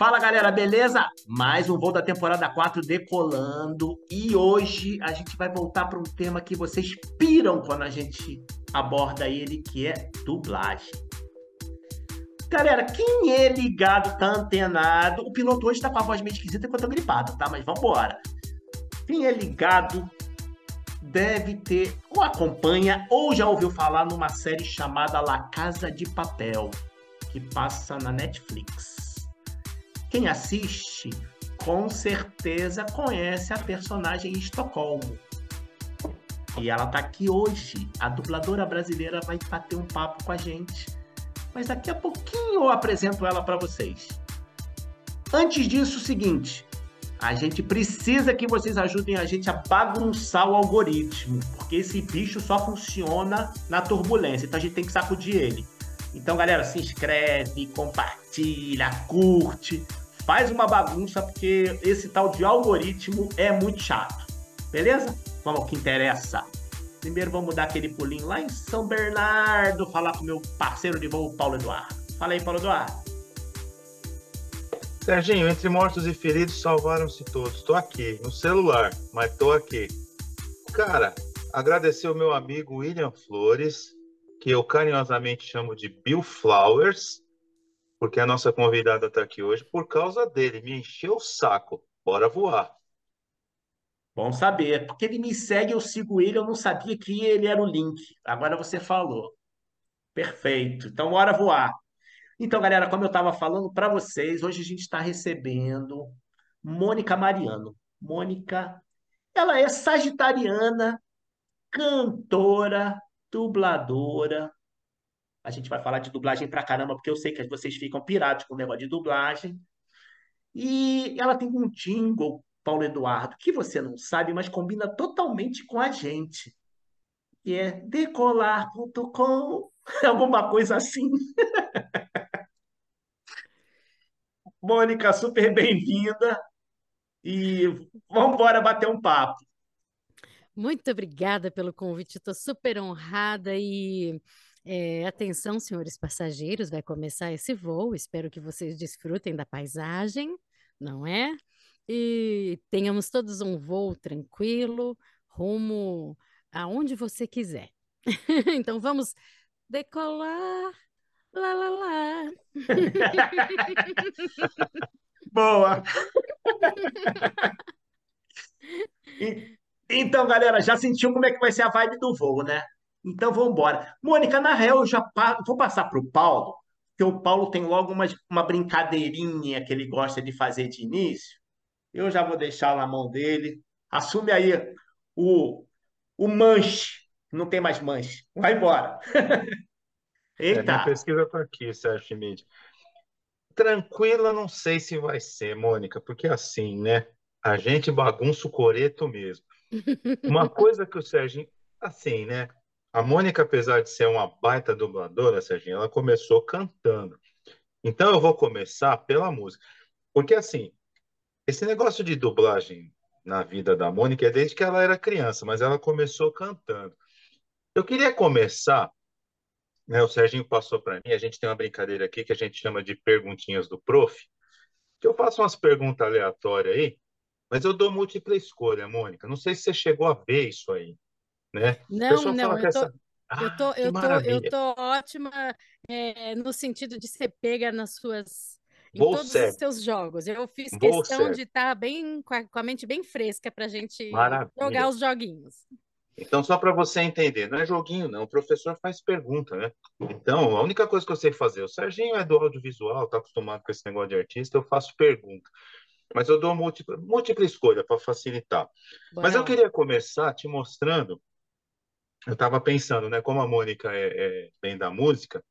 Fala galera, beleza? Mais um voo da temporada 4 decolando e hoje a gente vai voltar para um tema que vocês piram quando a gente aborda ele, que é dublagem. Galera, quem é ligado, tá antenado, o piloto hoje tá com a voz meio esquisita enquanto eu tô gripado, tá? Mas vambora. Quem é ligado deve ter, ou acompanha, ou já ouviu falar numa série chamada La Casa de Papel, que passa na Netflix. Quem assiste, com certeza conhece a personagem Estocolmo. E ela tá aqui hoje. A dubladora brasileira vai bater um papo com a gente. Mas daqui a pouquinho eu apresento ela para vocês. Antes disso, o seguinte: a gente precisa que vocês ajudem a gente a bagunçar o algoritmo, porque esse bicho só funciona na turbulência, então a gente tem que sacudir ele. Então, galera, se inscreve, compartilha, curte, faz uma bagunça, porque esse tal de algoritmo é muito chato. Beleza? Vamos ao que interessa. Primeiro vamos dar aquele pulinho lá em São Bernardo, falar com meu parceiro de voo, Paulo Eduardo. Fala aí, Paulo Eduardo. Serginho, entre mortos e feridos salvaram-se todos. Estou aqui, no celular, mas estou aqui. Cara, agradecer o meu amigo William Flores, que eu carinhosamente chamo de Bill Flowers, porque a nossa convidada está aqui hoje por causa dele. Me encheu o saco. Bora voar. Bom saber, porque ele me segue, eu sigo ele, eu não sabia que ele era o link. Agora você falou. Perfeito. Então, bora voar. Então, galera, como eu estava falando para vocês, hoje a gente está recebendo Mônica Mariano. Mônica, ela é sagitariana, cantora, dubladora. A gente vai falar de dublagem pra caramba, porque eu sei que vocês ficam pirados com o negócio de dublagem. E ela tem um jingle, Paulo Eduardo, que você não sabe, mas combina totalmente com a gente. Que é decolar.com, alguma coisa assim. Mônica, super bem-vinda e vamos embora bater um papo. Muito obrigada pelo convite, estou super honrada e é, atenção, senhores passageiros, vai começar esse voo. Espero que vocês desfrutem da paisagem, não é? E tenhamos todos um voo tranquilo, rumo aonde você quiser. então vamos decolar. Lá, lá, lá. Boa! então, galera, já sentiu como é que vai ser a vibe do voo, né? Então vamos embora. Mônica, na real, eu já pa... vou passar para o Paulo, porque o Paulo tem logo uma, uma brincadeirinha que ele gosta de fazer de início. Eu já vou deixar na mão dele. Assume aí o, o manche. Não tem mais manche. Vai embora. É, minha pesquisa está aqui, Sérgio Schmidt. Tranquila, não sei se vai ser, Mônica, porque assim, né? A gente bagunça o coreto mesmo. Uma coisa que o Sérgio, assim, né? A Mônica, apesar de ser uma baita dubladora, Serginho, ela começou cantando. Então eu vou começar pela música. Porque assim, esse negócio de dublagem na vida da Mônica é desde que ela era criança, mas ela começou cantando. Eu queria começar né, o Serginho passou para mim, a gente tem uma brincadeira aqui que a gente chama de perguntinhas do prof, que eu faço umas perguntas aleatórias aí, mas eu dou múltipla escolha, Mônica. Não sei se você chegou a ver isso aí, né? Não, não, eu tô, essa... ah, eu, tô, eu, tô, eu tô ótima é, no sentido de ser pega nas suas em Vou todos certo. os seus jogos. Eu fiz Vou questão certo. de estar tá bem com a, com a, mente bem fresca para a gente Maravilha. jogar os joguinhos. Então, só para você entender, não é joguinho, não. O professor faz pergunta, né? Então, a única coisa que eu sei fazer, o Serginho é do audiovisual, está acostumado com esse negócio de artista, eu faço pergunta. Mas eu dou múltipla, múltipla escolha para facilitar. Mas eu queria começar te mostrando. Eu estava pensando, né? Como a Mônica é, é bem da música,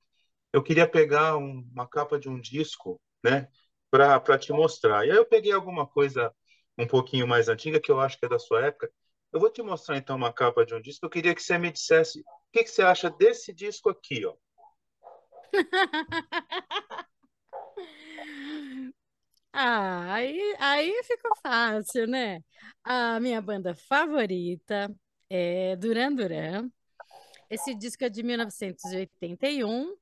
eu queria pegar um, uma capa de um disco, né? Para te mostrar. E aí eu peguei alguma coisa um pouquinho mais antiga, que eu acho que é da sua época, eu vou te mostrar então uma capa de um disco. Eu queria que você me dissesse o que, que você acha desse disco aqui, ó. ah, aí, aí ficou fácil, né? A minha banda favorita é Duran Duran. Esse disco é de 1981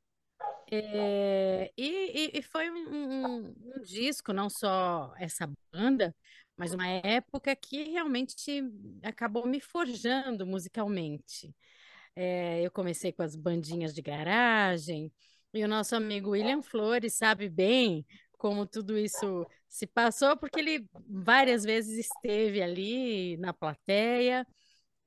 É, e, e, foi um, um, disco, não só essa banda, mas uma época que realmente acabou me forjando musicalmente. É, eu comecei com as bandinhas de garagem, e o nosso amigo William Flores sabe bem como tudo isso se passou, porque ele várias vezes esteve ali na plateia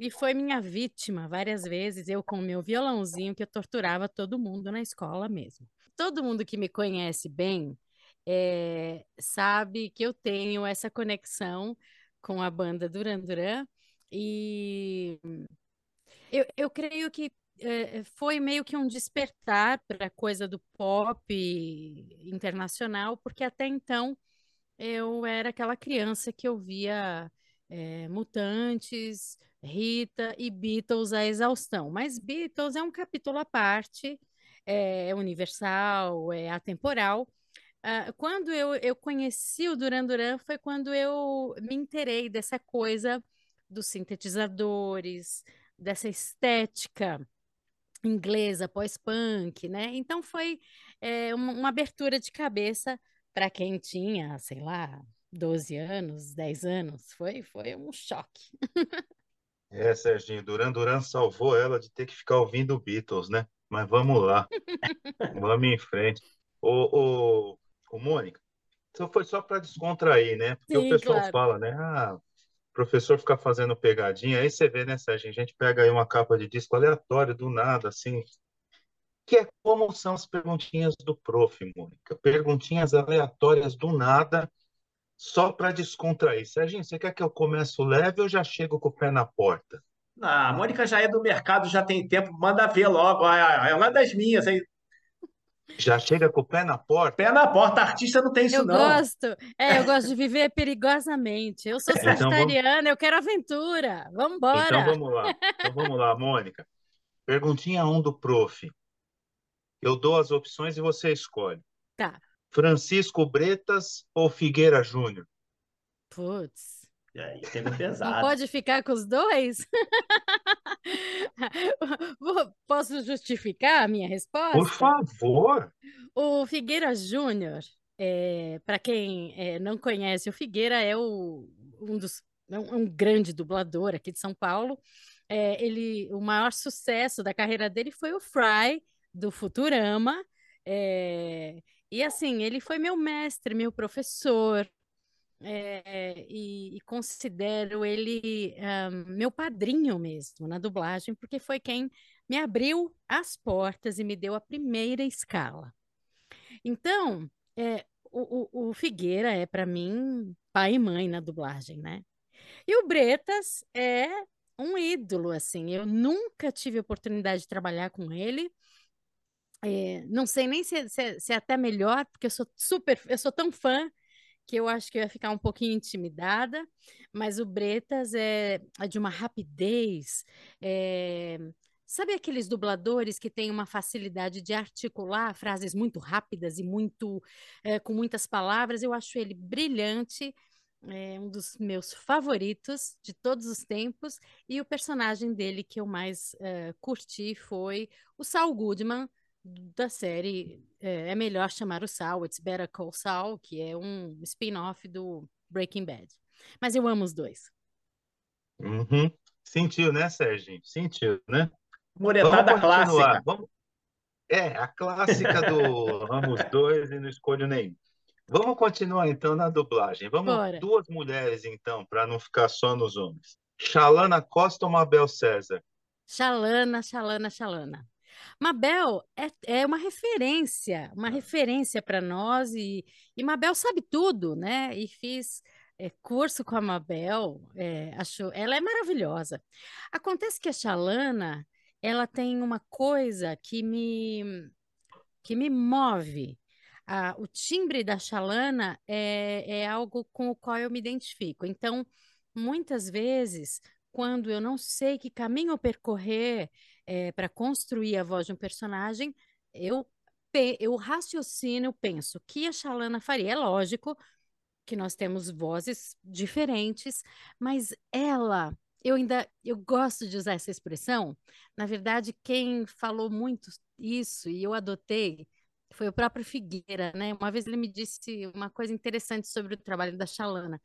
e foi minha vítima várias vezes, eu com o meu violãozinho que eu torturava todo mundo na escola mesmo. Todo mundo que me conhece bem é, sabe que eu tenho essa conexão com a banda Duran Duran e eu, eu creio que é, foi meio que um despertar para a coisa do pop internacional, porque até então eu era aquela criança que ouvia é, Mutantes, Rita e Beatles à exaustão. Mas Beatles é um capítulo à parte, é universal, é atemporal. Uh, quando eu, eu conheci o Duran Duran foi quando eu me interei dessa coisa dos sintetizadores, dessa estética inglesa pós-punk, né? Então foi é, uma, uma abertura de cabeça para quem tinha, sei lá, 12 anos, 10 anos. Foi, foi um choque. É, Serginho, Duran Duran salvou ela de ter que ficar ouvindo Beatles, né? Mas vamos lá, vamos em frente. Ô, ô, ô Mônica, isso foi só para descontrair, né? Porque Sim, o pessoal claro. fala, né? Ah, professor ficar fazendo pegadinha, aí você vê, né, Serginho? A gente pega aí uma capa de disco aleatório, do nada, assim, que é como são as perguntinhas do prof, Mônica. Perguntinhas aleatórias do nada, só para descontrair. Serginho, você quer que eu comece leve ou já chego com o pé na porta? Ah, a Mônica já é do mercado, já tem tempo, manda ver logo. É uma das minhas. Aí. Já chega com o pé na porta? Pé na porta, artista não tem isso eu não. Eu gosto, é, eu gosto de viver perigosamente. Eu sou então, sagitariana, vamos... eu quero aventura. Vamos embora. Então vamos lá, então vamos lá, Mônica. Perguntinha 1 um do prof. Eu dou as opções e você escolhe. Tá. Francisco Bretas ou Figueira Júnior? Putz. Aí, pesado. Não pode ficar com os dois? Posso justificar a minha resposta? Por favor. O Figueira Júnior, é, para quem é, não conhece, o Figueira é o, um dos é um, um grande dublador aqui de São Paulo. É, ele, o maior sucesso da carreira dele foi o Fry do Futurama. É, e assim, ele foi meu mestre, meu professor, é, e, e, considero ele um, meu padrinho mesmo na dublagem, porque foi quem me abriu as portas e me deu a primeira escala. Então, é, o, o, o Figueira é para mim pai e mãe na dublagem, né? E o Bretas é um ídolo, assim. Eu nunca tive oportunidade de trabalhar com ele, é, não sei nem se, se, se, é até melhor, porque eu sou super, eu sou tão fã que eu acho que eu ia ficar um pouquinho intimidada, mas o Bretas é, é de uma rapidez. É, sabe aqueles dubladores que têm uma facilidade de articular frases muito rápidas e muito é, com muitas palavras? Eu acho ele brilhante. É um dos meus favoritos de todos os tempos, e o personagem dele que eu mais curti foi o Saul Goodman, da série é, é, melhor chamar o Sal, It's Better Call Saul, que é um spin-off do Breaking Bad. Mas eu amo os dois. Uhum. Sentiu, né, Sérgio? Sentiu, né? Moretada clássica. Vamos... É, a clássica do vamos dois e não escolho nenhum. Vamos continuar então na dublagem. Vamos Bora. duas mulheres então, para não ficar só nos homens. Xalana Costa ou Mabel César? Xalana, Xalana, Xalana. Mabel é, é uma referência, uma referência para nós e, e Mabel sabe tudo, né? E fiz é, curso com a Mabel, é, acho, ela é maravilhosa. Acontece que a Xalana, ela tem uma coisa que me, que me move. Ah, o timbre da Xalana é, é algo com o qual eu me identifico. Então, muitas vezes, quando eu não sei que caminho percorrer, é, para construir a voz de um personagem, eu, eu raciocino, eu penso que a Shalana faria. É lógico que nós temos vozes diferentes, mas ela, eu ainda eu gosto de usar essa expressão. Na verdade, quem falou muito isso e eu adotei foi o próprio Figueira, né? Uma vez ele me disse uma coisa interessante sobre o trabalho da Chalana.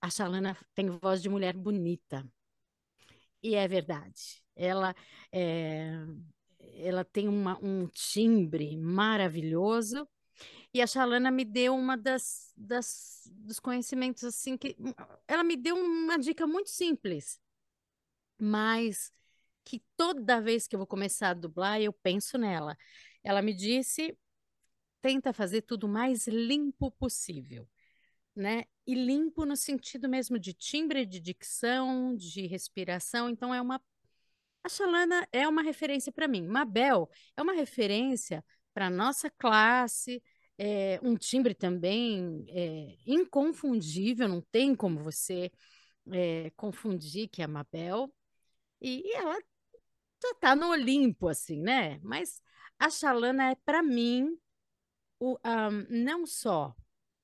A Chalana tem voz de mulher bonita. E é verdade. Ela é, ela tem uma, um timbre maravilhoso. E a Chalana me deu uma das, das dos conhecimentos assim que ela me deu uma dica muito simples, mas que toda vez que eu vou começar a dublar eu penso nela. Ela me disse tenta fazer tudo mais limpo possível, né? E limpo no sentido mesmo de timbre, de dicção, de respiração. Então é uma a Xalana é uma referência para mim. Mabel é uma referência para nossa classe, é, um timbre também é, inconfundível, não tem como você é, confundir que é Mabel. E, e ela já está no Olimpo, assim, né? Mas a Xalana é, para mim, o, um, não só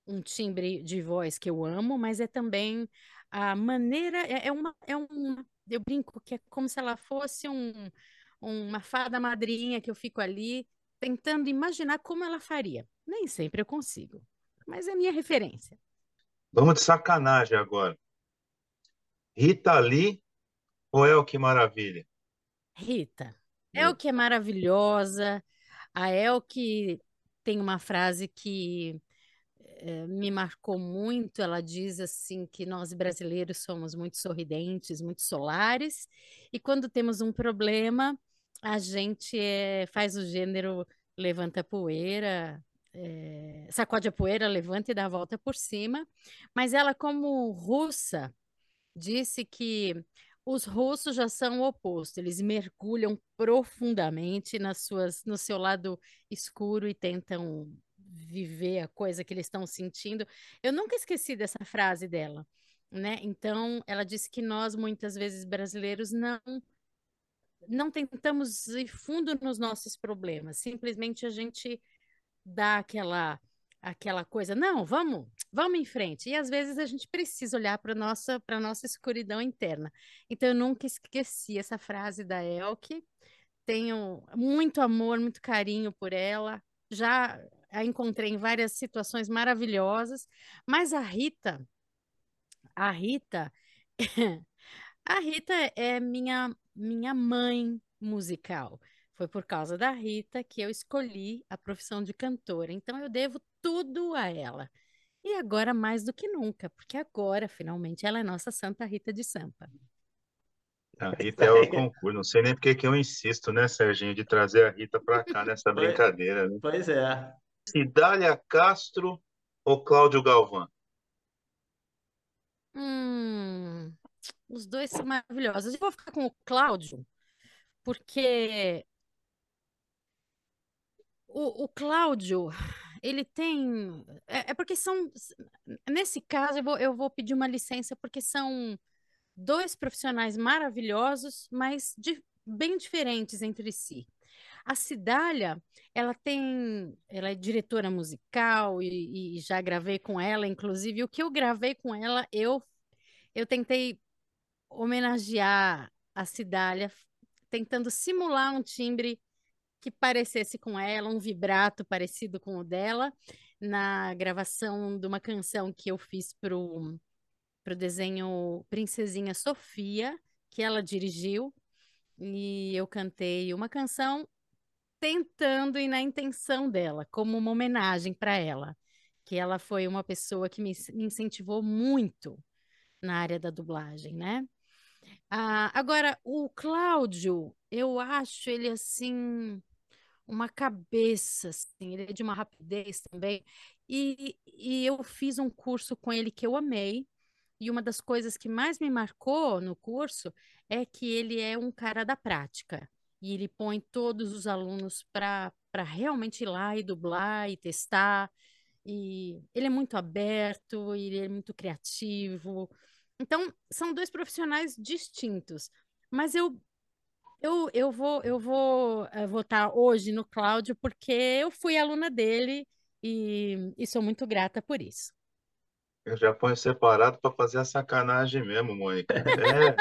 um timbre de voz que eu amo, mas é também a maneira, é, é, uma, é uma, eu brinco que é como se ela fosse um, uma fada madrinha que eu fico ali tentando imaginar como ela faria. Nem sempre eu consigo, mas é minha referência. Vamos de sacanagem agora. Rita Lee ou El Que Maravilha? Rita. El Que é maravilhosa. A El que tem uma frase que me marcou muito. Ela diz assim que nós brasileiros somos muito sorridentes, muito solares, e quando temos um problema, a gente é, faz o gênero levanta a poeira, é, sacode a poeira, levanta e dá a volta por cima. Mas ela, como russa, disse que os russos já são o oposto, eles mergulham profundamente nas suas, no seu lado escuro e tentam viver a coisa que eles estão sentindo. Eu nunca esqueci dessa frase dela, né? Então, ela disse que nós muitas vezes brasileiros não não tentamos ir fundo nos nossos problemas, simplesmente a gente dá aquela aquela coisa, não, vamos, vamos em frente. E às vezes a gente precisa olhar para nossa para nossa escuridão interna. Então eu nunca esqueci essa frase da Elke. Tenho muito amor, muito carinho por ela. Já a encontrei em várias situações maravilhosas, mas a Rita, a Rita, a Rita é minha minha mãe musical. Foi por causa da Rita que eu escolhi a profissão de cantora. Então eu devo tudo a ela. E agora mais do que nunca, porque agora, finalmente, ela é nossa Santa Rita de Sampa. A Rita é o concurso. Não sei nem porque que eu insisto, né, Serginho, de trazer a Rita para cá nessa brincadeira. Né? Pois é. Cidália Castro ou Cláudio Galvão? Hum, os dois são maravilhosos. Eu vou ficar com o Cláudio, porque o, o Cláudio, ele tem. É, é, porque são. Nesse caso, eu vou, eu vou pedir uma licença, porque são dois profissionais maravilhosos, mas de, bem diferentes entre si. A Cidália, ela tem, ela é diretora musical e, e, já gravei com ela, inclusive. O que eu gravei com ela, eu eu tentei homenagear a Cidália, tentando simular um timbre que parecesse com ela, um vibrato parecido com o dela, na gravação de uma canção que eu fiz para o desenho Princesinha Sofia, que ela dirigiu, e eu cantei uma canção tentando e na intenção dela, como uma homenagem para ela, que ela foi uma pessoa que me, me incentivou muito na área da dublagem, né? Ah, agora, o Cláudio, eu acho ele assim uma cabeça, assim, ele é de uma rapidez também. E, e eu fiz um curso com ele que eu amei. E uma das coisas que mais me marcou no curso é que ele é um cara da prática. E ele põe todos os alunos para realmente ir lá e dublar e testar. E ele é muito aberto, ele é muito criativo. Então, são dois profissionais distintos. Mas eu eu, eu vou, eu vou uh, votar hoje no Cláudio porque eu fui aluna dele e, e sou muito grata por isso. Eu já ponho separado para fazer a sacanagem mesmo, Mônica. É.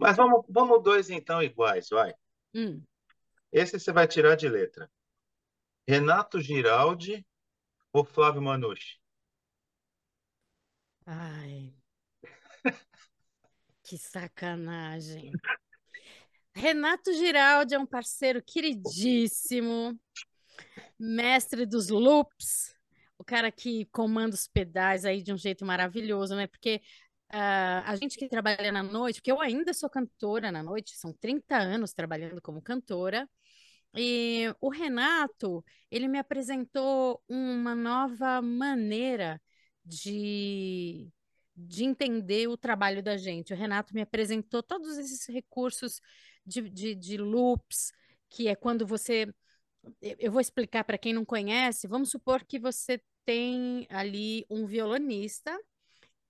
Mas vamos, vamos dois então iguais, vai. Hum. Esse você vai tirar de letra. Renato Giraldi ou Flávio Manucci? Ai, que sacanagem. Renato Giraldi é um parceiro queridíssimo, mestre dos loops, o cara que comanda os pedais aí de um jeito maravilhoso, né? Porque uh, a gente que trabalha na noite, porque eu ainda sou cantora na noite, são 30 anos trabalhando como cantora, e o Renato, ele me apresentou uma nova maneira de, de entender o trabalho da gente. O Renato me apresentou todos esses recursos de, de, de loops, que é quando você. Eu vou explicar para quem não conhece. Vamos supor que você tem ali um violonista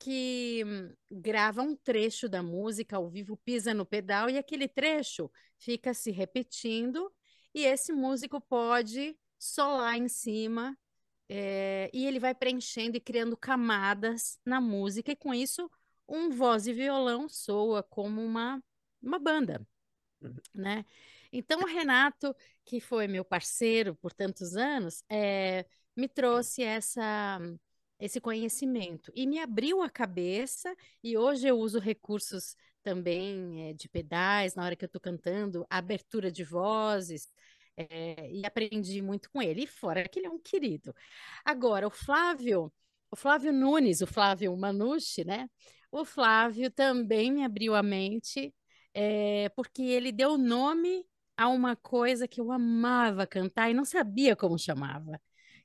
que grava um trecho da música ao vivo, pisa no pedal e aquele trecho fica se repetindo e esse músico pode solar em cima é, e ele vai preenchendo e criando camadas na música, e com isso, um voz e violão soa como uma, uma banda, uhum. né? Então, o Renato, que foi meu parceiro por tantos anos, é, me trouxe essa, esse conhecimento e me abriu a cabeça, e hoje eu uso recursos também é, de pedais na hora que eu estou cantando, abertura de vozes, é, e aprendi muito com ele. E fora que ele é um querido. Agora, o Flávio, o Flávio Nunes, o Flávio Manucci, né? O Flávio também me abriu a mente, é, porque ele deu nome a uma coisa que eu amava cantar e não sabia como chamava,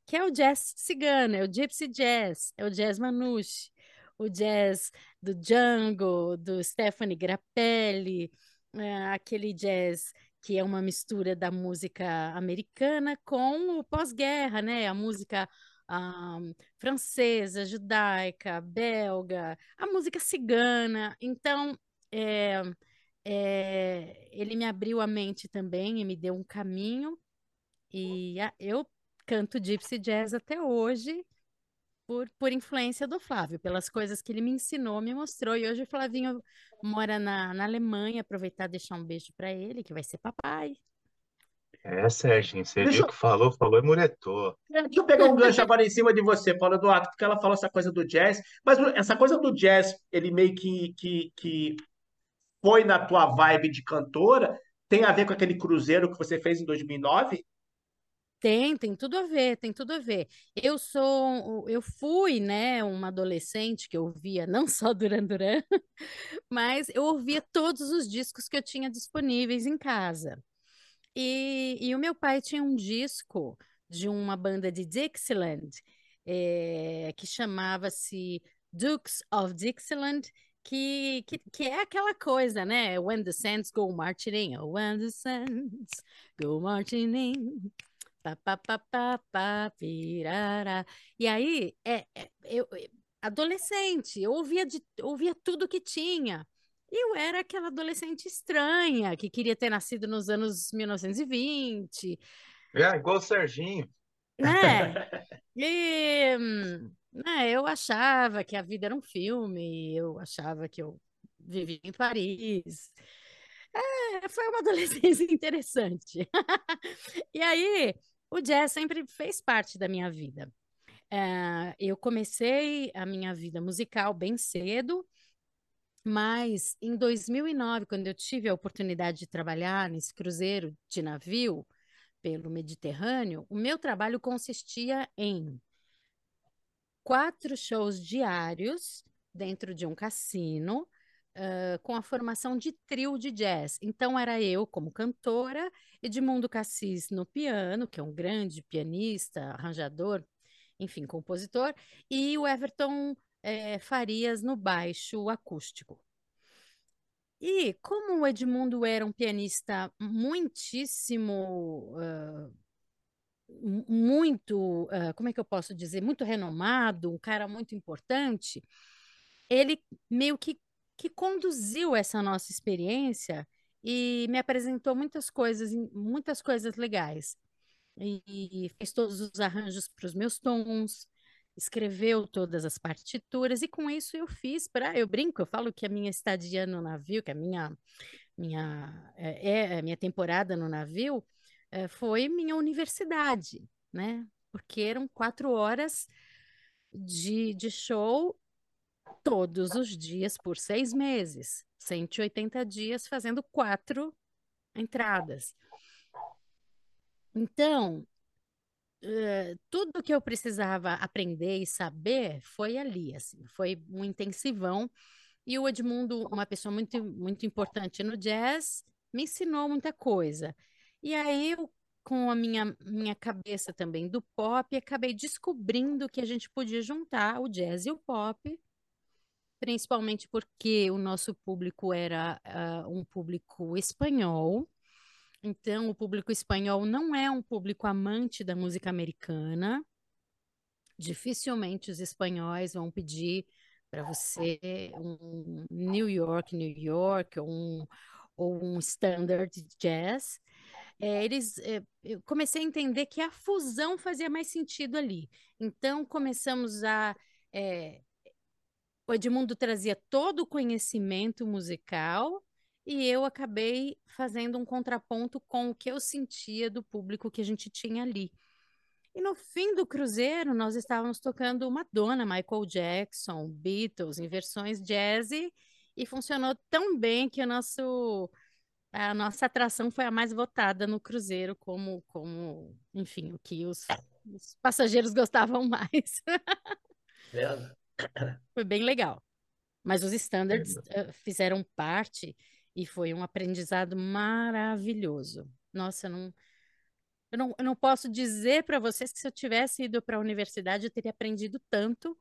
que é o jazz cigano, é o gypsy jazz, é o jazz Manucci, o jazz do Django, do Stephanie Grappelli, é, aquele jazz que é uma mistura da música americana com o pós-guerra, né? A música um, francesa, judaica, belga, a música cigana. Então, é, é, ele me abriu a mente também e me deu um caminho. E a, eu canto gypsy jazz até hoje por, por influência do Flávio, pelas coisas que ele me ensinou, me mostrou. E hoje o Flavinho mora na, na Alemanha, aproveitar e deixar um beijo para ele, que vai ser papai. É, Sérgio, você deixa viu que falou, falou e muretou. É, deixa eu pegar um gancho agora em cima de você, Paulo Eduardo, porque ela falou essa coisa do jazz, mas essa coisa do jazz, ele meio que, que, que foi na tua vibe de cantora, tem a ver com aquele cruzeiro que você fez em 2009? Tem, tem tudo a ver, tem tudo a ver. Eu sou, eu fui, né, uma adolescente que ouvia não só Duran Duran, mas eu ouvia todos os discos que eu tinha disponíveis em casa. E, e o meu pai tinha um disco de uma banda de Dixieland é, que chamava-se Dukes of Dixieland, que, que, que, é aquela coisa, né? When the Sands Go Marching In, When the Sands Go Marching In, pá, pá, pá, pá, pirará. E aí, é, é, eu, adolescente, eu ouvia, de, ouvia tudo que tinha. Eu era aquela adolescente estranha, que queria ter nascido nos anos 1920. É, igual o Serginho. Né? E né, eu achava que a vida era um filme, eu achava que eu vivia em Paris. É, foi uma adolescência interessante. e aí, o jazz sempre fez parte da minha vida. É, eu comecei a minha vida musical bem cedo, mas em 2009, quando eu tive a oportunidade de trabalhar nesse cruzeiro de navio pelo Mediterrâneo, o meu trabalho consistia em quatro shows diários dentro de um cassino, uh, com a formação de trio de jazz. Então, era eu como cantora, Edmundo Cassis no piano, que é um grande pianista, arranjador, enfim, compositor, e o Everton é, Farias no baixo acústico. E como o Edmundo era um pianista muitíssimo. Uh, muito, uh, como é que eu posso dizer, muito renomado, um cara muito importante, ele meio que que conduziu essa nossa experiência e me apresentou muitas coisas, muitas coisas legais. E, fez todos os arranjos para os meus tons, escreveu todas as partituras e com isso eu fiz para, eu brinco, eu falo que a minha estadia no navio, que a minha minha é, é minha temporada no navio é, foi minha universidade. né? Porque eram quatro horas de, de show todos os dias por seis meses, 180 dias fazendo quatro entradas. Então, uh, tudo que eu precisava aprender e saber foi ali, assim, foi um intensivão. E o Edmundo, uma pessoa muito, muito importante no jazz, me ensinou muita coisa. E aí, eu, com a minha, minha cabeça também do pop, acabei descobrindo que a gente podia juntar o jazz e o pop, principalmente porque o nosso público era uh, um público espanhol. Então, o público espanhol não é um público amante da música americana. Dificilmente os espanhóis vão pedir para você um New York, New York, ou um, ou um standard jazz. É, eles, é, eu comecei a entender que a fusão fazia mais sentido ali. Então, começamos a. É, o Edmundo trazia todo o conhecimento musical e eu acabei fazendo um contraponto com o que eu sentia do público que a gente tinha ali. E no fim do cruzeiro, nós estávamos tocando Madonna, Michael Jackson, Beatles, em versões jazz, e funcionou tão bem que o nosso, a nossa atração foi a mais votada no cruzeiro, como, como enfim, o que os, os passageiros gostavam mais. Foi bem legal. Mas os standards uh, fizeram parte e foi um aprendizado maravilhoso. Nossa, eu não, eu não, eu não posso dizer para vocês que se eu tivesse ido para a universidade eu teria aprendido tanto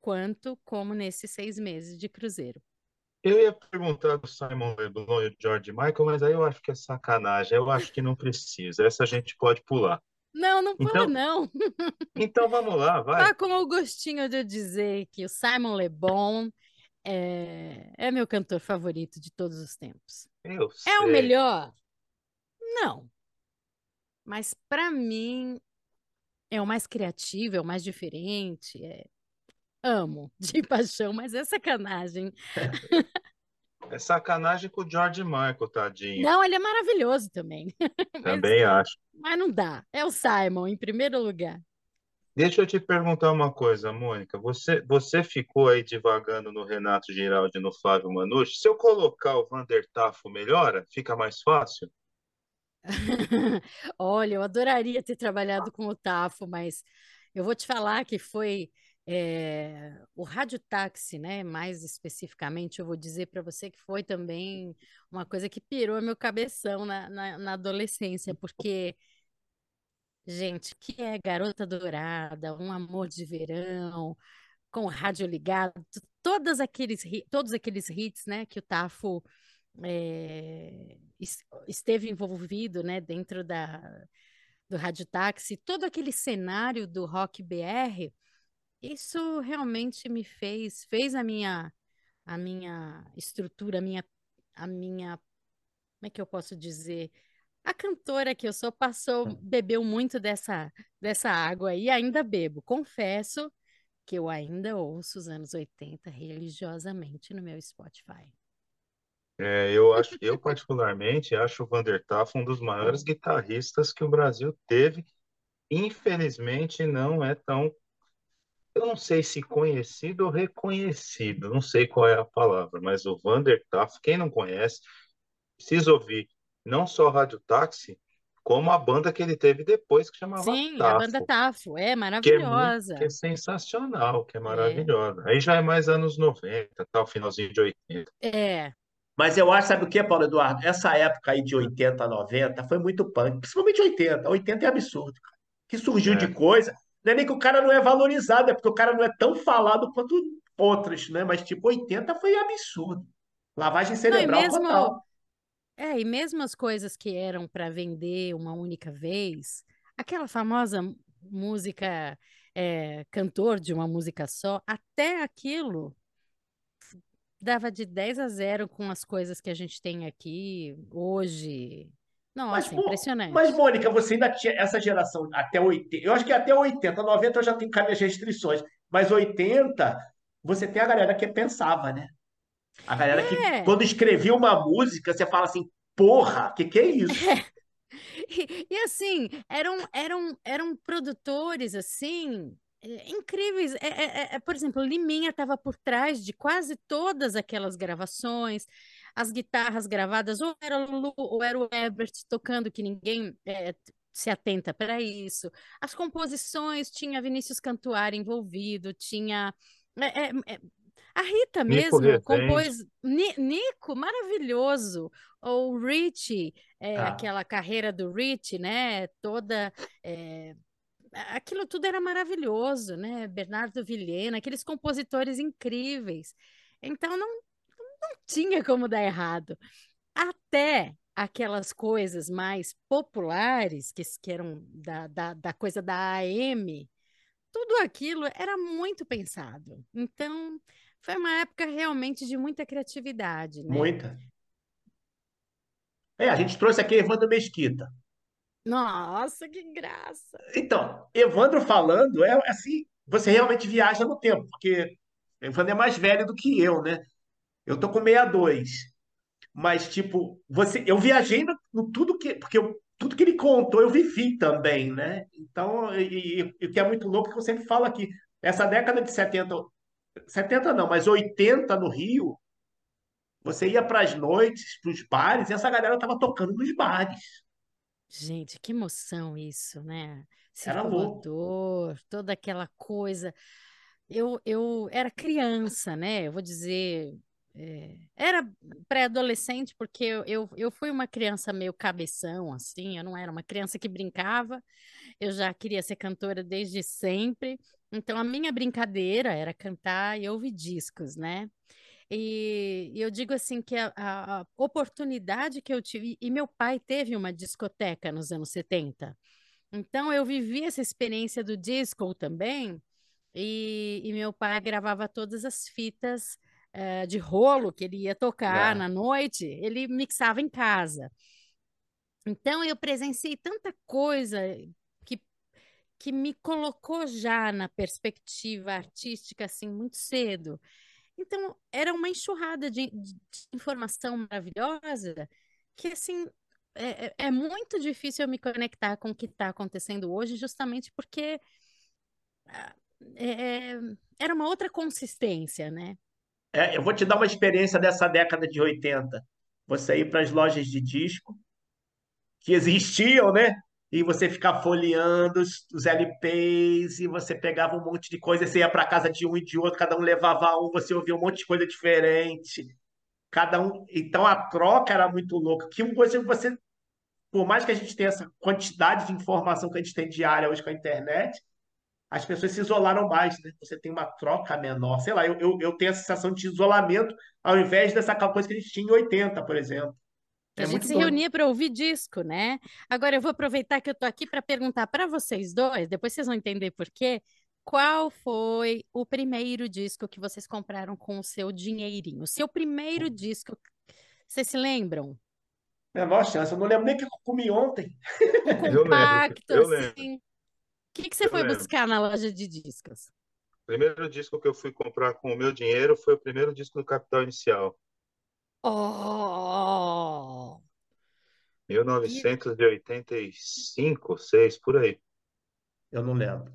quanto como nesses seis meses de cruzeiro. Eu ia perguntar do Simon LeBlanc e do George Michael, mas aí eu acho que é sacanagem. Eu acho que não precisa. Essa a gente pode pular. Não, não pula então, não. Então vamos lá, vai. Tá com o gostinho de dizer que o Simon Le Bon é, é meu cantor favorito de todos os tempos. Eu sei. É o melhor? Não. Mas para mim é o mais criativo, é o mais diferente. É... Amo de paixão, mas é sacanagem. É sacanagem com o George Michael, tadinho. Não, ele é maravilhoso também. Também mas, acho. Mas não dá. É o Simon, em primeiro lugar. Deixa eu te perguntar uma coisa, Mônica. Você, você ficou aí divagando no Renato Giraldi e no Flávio Manucci. Se eu colocar o Vander Tafo, melhora? Fica mais fácil? Olha, eu adoraria ter trabalhado com o Tafo, mas eu vou te falar que foi é, o radiotáxi, né? Mais especificamente, eu vou dizer para você que foi também uma coisa que pirou meu cabeção na, na, na adolescência, porque Gente, que é Garota Dourada, Um Amor de Verão, com o rádio ligado, todos aqueles, todos aqueles hits, né, que o Tafo é, esteve envolvido, né, dentro da, do Rádio Táxi, todo aquele cenário do rock BR, isso realmente me fez, fez a minha, a minha estrutura, a minha, a minha, como é que eu posso dizer, a cantora que eu sou passou, hum. bebeu muito dessa, dessa água e ainda bebo. Confesso que eu ainda ouço os anos 80 religiosamente no meu Spotify. É, eu acho, eu particularmente acho o Vander Tafo um dos maiores guitarristas que o Brasil teve. Infelizmente não é tão, eu não sei se conhecido ou reconhecido, não sei qual é a palavra, mas o Vander Tafo, quem não conhece, precisa ouvir não só Rádio Táxi, como a banda que ele teve depois, que chamava Sim, Tafo, a banda Tafo, é maravilhosa. Que é, que é sensacional, que é maravilhosa. É. Aí já é mais anos 90, tal, finalzinho de 80. É. Mas eu acho, sabe o que, Paulo Eduardo? Essa época aí de 80, 90 foi muito punk, principalmente 80. 80 é absurdo, cara. Que surgiu é. de coisa. Não é nem que o cara não é valorizado, é porque o cara não é tão falado quanto outros, né? Mas tipo, 80 foi absurdo. Lavagem cerebral não, mesmo, total. É, e mesmo as coisas que eram para vender uma única vez, aquela famosa música, é, cantor de uma música só, até aquilo dava de 10 a 0 com as coisas que a gente tem aqui hoje. Nossa, mas, impressionante. Mas, Mônica, você ainda tinha essa geração até 80. Eu acho que até 80, 90 eu já tenho as restrições. Mas 80, você tem a galera que pensava, né? A galera é. que, quando escrevia uma música, você fala assim, porra, que que é isso? E, e, assim, eram, eram, eram produtores assim é, incríveis. É, é, é, é por exemplo, Liminha estava por trás de quase todas aquelas gravações. As guitarras gravadas, ou era o Lu, ou era o Ebert tocando, que ninguém é, se atenta para isso. As composições, tinha Vinícius Cantuário envolvido, tinha. A Rita Nico mesmo compôs. Nico, maravilhoso. Ou Rich, é, ah. aquela carreira do Rich, né? Toda. É, aquilo tudo era maravilhoso, né? Bernardo Vilhena, aqueles compositores incríveis. Então não, não tinha como dar errado. Até aquelas coisas mais populares, que, que eram da, da, da coisa da AM, tudo aquilo era muito pensado. Então, foi uma época realmente de muita criatividade, né? Muita. É, a gente trouxe aqui Evandro Mesquita. Nossa, que graça! Então, Evandro falando, é assim, você realmente viaja no tempo, porque Evandro é mais velho do que eu, né? Eu tô com 62. Mas, tipo, você, eu viajei no, tudo que. Porque eu, tudo que ele contou eu vivi também, né? Então, e, e, o que é muito louco que eu sempre falo aqui, essa década de 70, 70 não, mas 80 no Rio, você ia para as noites, para os bares, e essa galera tava tocando nos bares. Gente, que emoção isso, né? Era louco. toda aquela coisa. Eu, eu era criança, né? Eu vou dizer, é, era pré-adolescente, porque eu, eu, eu fui uma criança meio cabeção, assim, eu não era uma criança que brincava, eu já queria ser cantora desde sempre, então a minha brincadeira era cantar e ouvir discos, né? E, e eu digo assim que a, a, oportunidade que eu tive, e meu pai teve uma discoteca nos anos 70. Então eu vivi essa experiência do disco também, e, e meu pai gravava todas as fitas uh, de rolo que ele ia tocar é. na noite, ele mixava em casa. Então eu presenciei tanta coisa que, que me colocou já na perspectiva artística assim muito cedo. Então, era uma enxurrada de, de informação maravilhosa que, assim, é, é, é muito difícil eu me conectar com o que está acontecendo hoje, justamente porque ah, é, é, era uma outra consistência, né? É, eu vou te dar uma experiência dessa década de 80. Você ir para as lojas de disco, que existiam, né? e você ficar folheando os, os LPs, e você pegava um monte de coisa, você ia para casa de um e de outro, cada um levava um, você ouvia um monte de coisa diferente. Cada um. Então a troca era muito louca. Que coisa que você, por mais que a gente tenha essa quantidade de informação que a gente tem diária hoje com a internet, as pessoas se isolaram mais, né? Você tem uma troca menor. Sei lá, eu, eu, eu tenho a sensação de isolamento ao invés dessa coisa que a gente tinha em 80, por exemplo. É a gente se reunia para ouvir disco, né? Agora eu vou aproveitar que eu estou aqui para perguntar para vocês dois, depois vocês vão entender por quê. Qual foi o primeiro disco que vocês compraram com o seu dinheirinho? O seu primeiro disco, vocês se lembram? Menor chance, eu não lembro nem o que eu comi ontem. Um compacto, eu lembro, eu assim. O que, que você eu foi lembro. buscar na loja de discos? O primeiro disco que eu fui comprar com o meu dinheiro foi o primeiro disco do Capital Inicial. Oh! 1985, 6, por aí. Eu não lembro.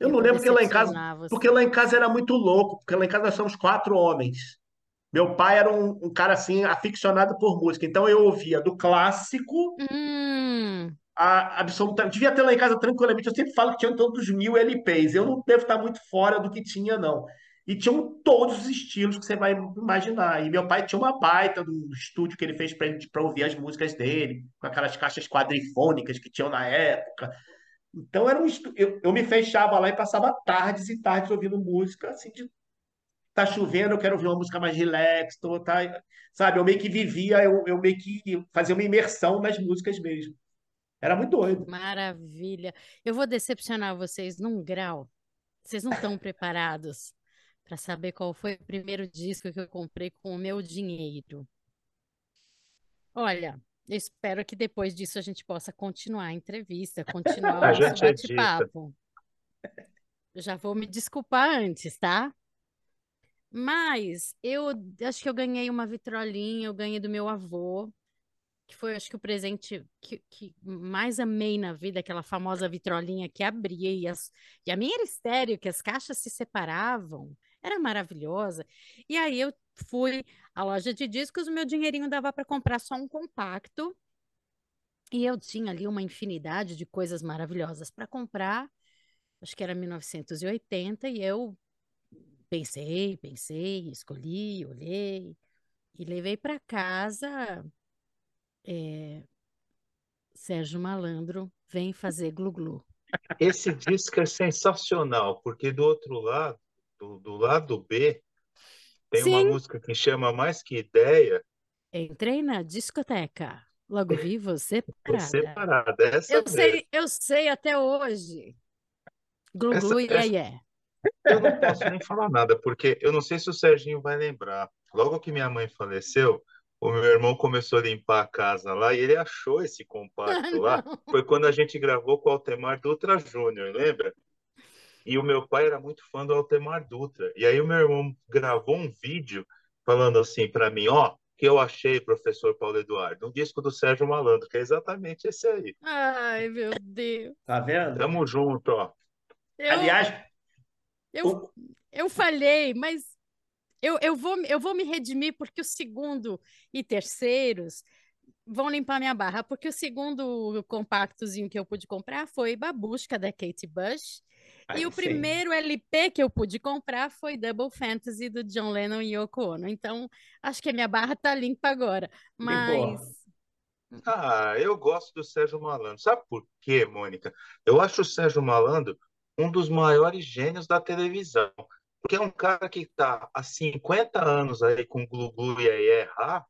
Eu, eu não lembro porque lá em casa, você. porque lá em casa era muito louco, porque lá em casa nós somos quatro homens. Meu pai era um, um cara assim aficionado por música, então eu ouvia do clássico hum. A absoluta. Devia ter lá em casa tranquilamente. Eu sempre falo que tinha todos mil LPs. Eu não devo estar muito fora do que tinha, não. E tinham todos os estilos que você vai imaginar. E meu pai tinha uma baita do estúdio que ele fez para ouvir as músicas dele, com aquelas caixas quadrifônicas que tinham na época. Então era um estu... eu, eu me fechava lá e passava tardes e tardes ouvindo música, assim, de tá chovendo, eu quero ouvir uma música mais relax, tô, tá, sabe? Eu meio que vivia, eu, eu meio que fazia uma imersão nas músicas mesmo. Era muito doido. Maravilha. Eu vou decepcionar vocês num grau. Vocês não estão preparados para saber qual foi o primeiro disco que eu comprei com o meu dinheiro. Olha, eu espero que depois disso a gente possa continuar a entrevista, continuar o nosso bate-papo. Já vou me desculpar antes, tá? Mas eu acho que eu ganhei uma vitrolinha, eu ganhei do meu avô, que foi, acho que, o presente que, que mais amei na vida, aquela famosa vitrolinha que abria e, as, e a minha era estéreo, que as caixas se separavam, era maravilhosa. E aí eu fui à loja de discos, o meu dinheirinho dava para comprar só um compacto, e eu tinha ali uma infinidade de coisas maravilhosas para comprar, acho que era 1980, e eu pensei, pensei, escolhi, olhei, e levei para casa é, Sérgio Malandro vem fazer glu-glu. Esse disco é sensacional, porque do outro lado, do, do lado B, tem Sim. uma música que chama Mais Que Ideia. Entrei na discoteca, logo vi você parada. Você parada, essa eu sei, eu sei até hoje. Glu-glu e essa... yeah, Eu não posso nem falar nada, porque eu não sei se o Serginho vai lembrar. Logo que minha mãe faleceu, o meu irmão começou a limpar a casa lá e ele achou esse compacto lá. Foi quando a gente gravou com o Altemar Dutra Júnior, lembra? E o meu pai era muito fã do Altemar Dutra. E aí o meu irmão gravou um vídeo falando assim para mim, ó, que eu achei, professor Paulo Eduardo, um disco do Sérgio Malandro, que é exatamente esse aí. Ai, meu Deus. Tá vendo? Tamo junto, ó. Eu, Aliás, eu, o... eu falhei, mas eu, eu, vou, eu vou me redimir porque o segundo e terceiros vão limpar minha barra, porque o segundo compactozinho que eu pude comprar foi Babusca, da Kate Bush. Ai, e o sim. primeiro LP que eu pude comprar foi Double Fantasy, do John Lennon e Yoko Ono. Então, acho que a minha barra tá limpa agora. Mas. Ah, eu gosto do Sérgio Malandro. Sabe por quê, Mônica? Eu acho o Sérgio Malandro um dos maiores gênios da televisão. Porque é um cara que está há 50 anos aí com Glu-Glu e aí errar,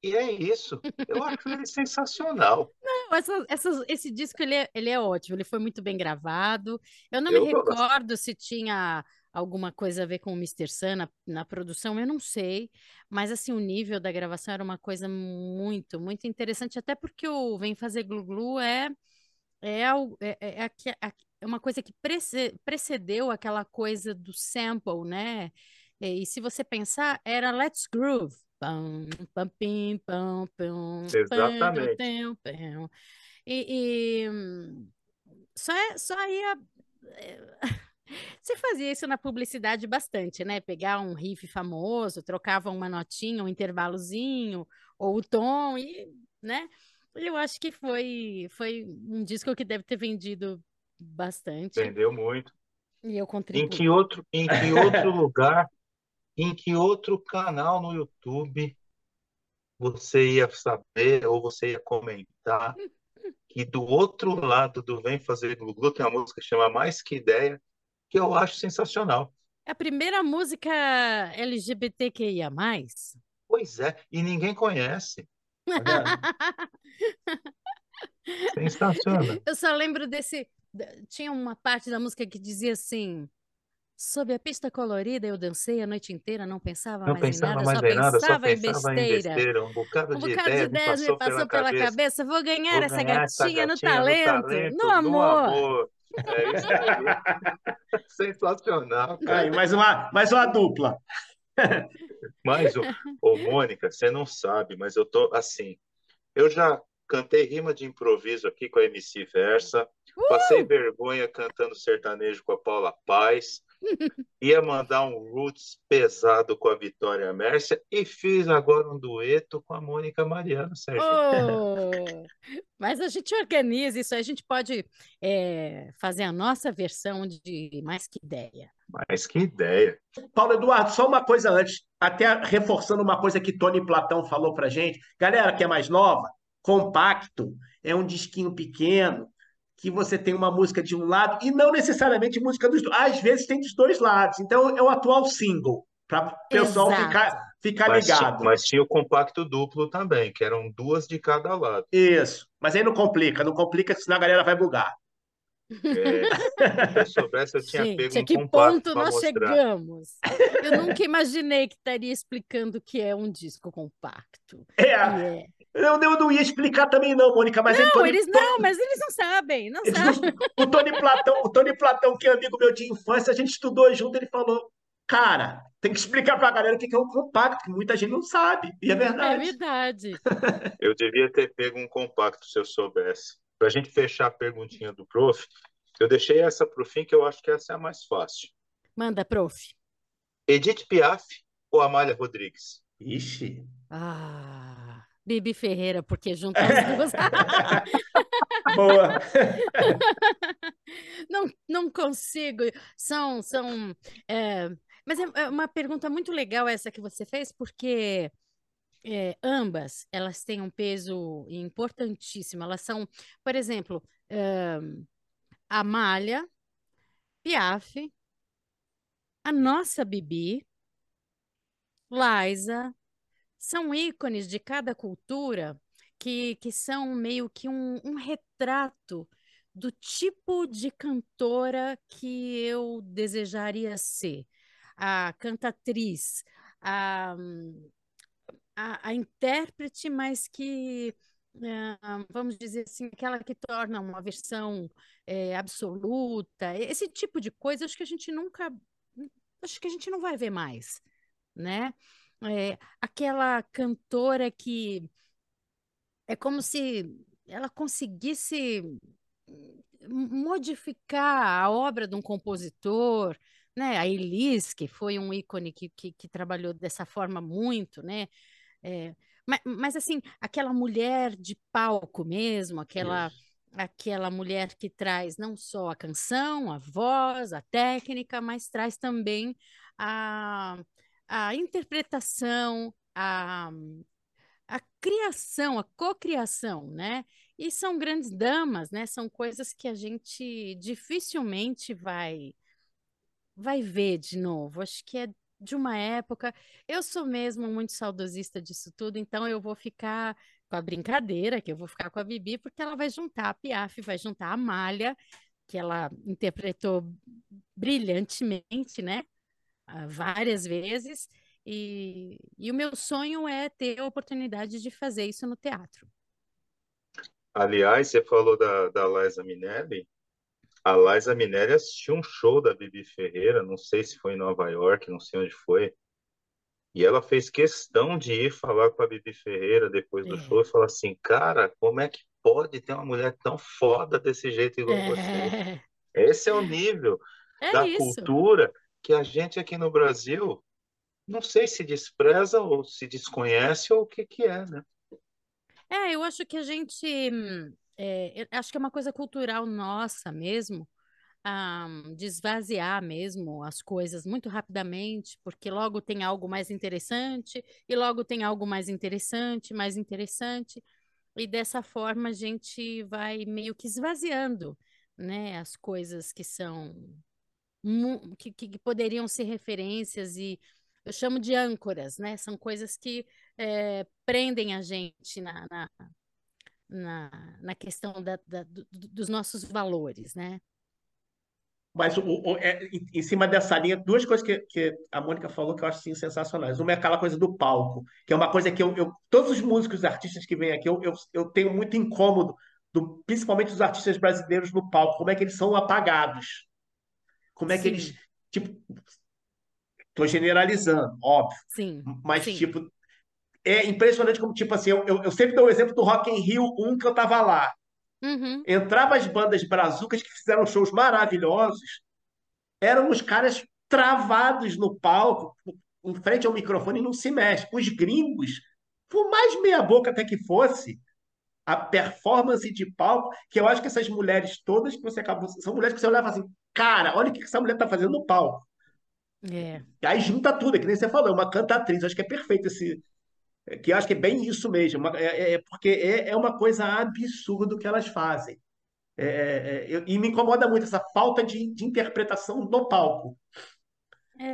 e é isso. Eu acho ele sensacional. Não, essa, essa, esse disco ele é, ele é ótimo, ele foi muito bem gravado. Eu não eu me recordo se tinha alguma coisa a ver com o Mr. Sun na, na, produção, eu não sei, mas assim, o nível da gravação era uma coisa muito, muito interessante, até porque o Vem Fazer Glu Glu é, é, é, é, é, é uma coisa que precedeu aquela coisa do sample, né? E se você pensar, era Let's Groove. Pim, Exatamente. E, e só, é, só ia. Você fazia isso na publicidade bastante, né? Pegar um riff famoso, trocava uma notinha, um intervalozinho, ou o tom, e, né? Eu acho que foi, foi um disco que deve ter vendido Bastante. Vendeu muito. E eu contribuí. Em que outro, em que outro lugar, em que outro canal no YouTube você ia saber ou você ia comentar que do outro lado do Vem Fazer Glu tem uma música que chama Mais Que Ideia, que eu acho sensacional. É a primeira música LGBTQIA+. Pois é, e ninguém conhece. Sensacional. Eu só lembro desse tinha uma parte da música que dizia assim: Sob a pista colorida eu dancei a noite inteira, não pensava não mais pensava em nada, mais só, em nada pensava só pensava em besteira. Em besteira. Um bocado, um de, bocado ideias de ideias me passou, me passou pela, cabeça. cabeça. Vou ganhar, Vou essa, ganhar gatinha essa, gatinha no talento, no, talento, no amor. No amor. É isso aí. Sensacional. Aí, mais, uma, mais uma dupla. mais um. Ô, Mônica, você não sabe, mas eu tô assim. Eu já cantei rima de improviso aqui com a MC Versa, uh! passei vergonha cantando sertanejo com a Paula Paz, ia mandar um roots pesado com a Vitória Mércia e fiz agora um dueto com a Mônica Mariano, Sérgio. Oh, mas a gente organiza isso, a gente pode é, fazer a nossa versão de Mais Que Ideia. Mais que ideia. Paulo Eduardo, só uma coisa antes, até reforçando uma coisa que Tony Platão falou pra gente. Galera que é mais nova, compacto, é um disquinho pequeno, que você tem uma música de um lado e não necessariamente música dos dois. Às vezes tem dos dois lados. Então é o atual single, para o pessoal Exato. ficar, ficar mas, ligado. Mas tinha o compacto duplo também, que eram duas de cada lado. Isso. Mas aí não complica, não complica, senão a galera vai bugar. É, se eu soubesse, eu tinha Gente, pego um que ponto nós mostrar. chegamos? Eu nunca imaginei que estaria explicando o que é um disco compacto. É. é. Eu, eu não ia explicar também, não, Mônica, mas não, Tony, eles não, mas eles não sabem, não sabem. o Tony Platão, o Tony Platão, que é amigo meu de infância, a gente estudou junto, ele falou: Cara, tem que explicar para a galera o que é o compacto, que muita gente não sabe. E é verdade. É verdade. Eu devia ter pego um compacto se eu soubesse. Para a gente fechar a perguntinha do prof, eu deixei essa para o fim, que eu acho que essa é a mais fácil. Manda, prof. Edith Piaf ou Amália Rodrigues? Ixi. Ah, Bibi Ferreira, porque junta as duas. Boa. não, não consigo. São, são. É... Mas é, é uma pergunta muito legal essa que você fez, porque é, ambas elas têm um peso importantíssimo. Elas são, por exemplo, é, Amália, Piaf, a nossa Bibi, Liza, são ícones de cada cultura que, que são meio que um, um retrato do tipo de cantora que eu desejaria ser. A cantatriz, a, a, a intérprete, mas que, é, vamos dizer assim, aquela que torna uma versão é, absoluta. Esse tipo de coisa, acho que a gente nunca. Acho que a gente não vai ver mais, né? É, aquela cantora que é como se ela conseguisse modificar a obra de um compositor, né? A Elis, que foi um ícone que, que, que trabalhou dessa forma muito, né? É, mas, mas, assim, aquela mulher de palco mesmo, aquela, aquela mulher que traz não só a canção, a voz, a técnica, mas traz também a, a interpretação, a, a criação, a cocriação, né? E são grandes damas, né? São coisas que a gente dificilmente vai vai ver de novo. Acho que é de uma época. Eu sou mesmo muito saudosista disso tudo, então eu vou ficar com a brincadeira, que eu vou ficar com a Bibi, porque ela vai juntar a Piaf, vai juntar a Malha, que ela interpretou brilhantemente, né? Ah, várias vezes. E, e o meu sonho é ter a oportunidade de fazer isso no teatro. Aliás, você falou da, da Liza Minelli. A Liza Minelli assistiu um show da Bibi Ferreira, não sei se foi em Nova York, não sei onde foi. E ela fez questão de ir falar com a Bibi Ferreira depois do é. show e falar assim: Cara, como é que pode ter uma mulher tão foda desse jeito igual é. você? Esse é o nível é da isso. cultura que a gente aqui no Brasil não sei se despreza ou se desconhece ou o que que é, né? É, eu acho que a gente, é, acho que é uma coisa cultural nossa mesmo, um, de esvaziar mesmo as coisas muito rapidamente, porque logo tem algo mais interessante, e logo tem algo mais interessante, mais interessante, e dessa forma a gente vai meio que esvaziando, né, as coisas que são, que, que poderiam ser referências e eu chamo de âncoras, né? São coisas que é, prendem a gente na, na, na, na questão da, da, do, dos nossos valores, né? Mas o, o, é, em cima dessa linha, duas coisas que, que a Mônica falou que eu acho assim, sensacionais. Uma é aquela coisa do palco, que é uma coisa que eu, eu todos os músicos, artistas que vêm aqui, eu, eu, eu tenho muito incômodo, do, principalmente os artistas brasileiros no palco, como é que eles são apagados. Como é Sim. que eles, tipo, Estou generalizando, óbvio. Sim. Mas, sim. tipo, é impressionante como, tipo assim, eu, eu, eu sempre dou o exemplo do Rock in Rio 1 que eu tava lá. Uhum. Entrava as bandas brazucas que fizeram shows maravilhosos, eram os caras travados no palco, em frente ao microfone e não se mexe. Os gringos, por mais meia boca até que fosse, a performance de palco, que eu acho que essas mulheres todas que você acabou, são mulheres que você olhava assim, cara, olha o que essa mulher tá fazendo no palco. É. Aí junta tudo, é que nem você falou, é uma cantatriz, acho que é perfeito esse. Que acho que é bem isso mesmo, é, é, é porque é, é uma coisa absurda o que elas fazem. É, é, é e me incomoda muito essa falta de, de interpretação no palco.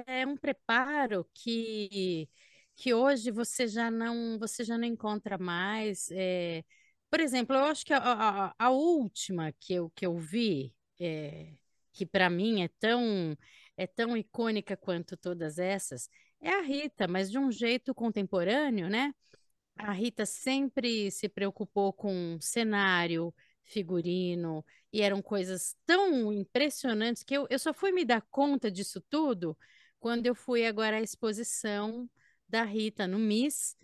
É um preparo que, que hoje você já não você já não encontra mais. É, por exemplo, eu acho que a, a, a última que eu, que eu vi, é, que para mim é tão é tão icônica quanto todas essas, é a Rita, mas de um jeito contemporâneo, né? A Rita sempre se preocupou com cenário, figurino, e eram coisas tão impressionantes que eu, eu só fui me dar conta disso tudo quando eu fui agora à exposição da Rita no Miss,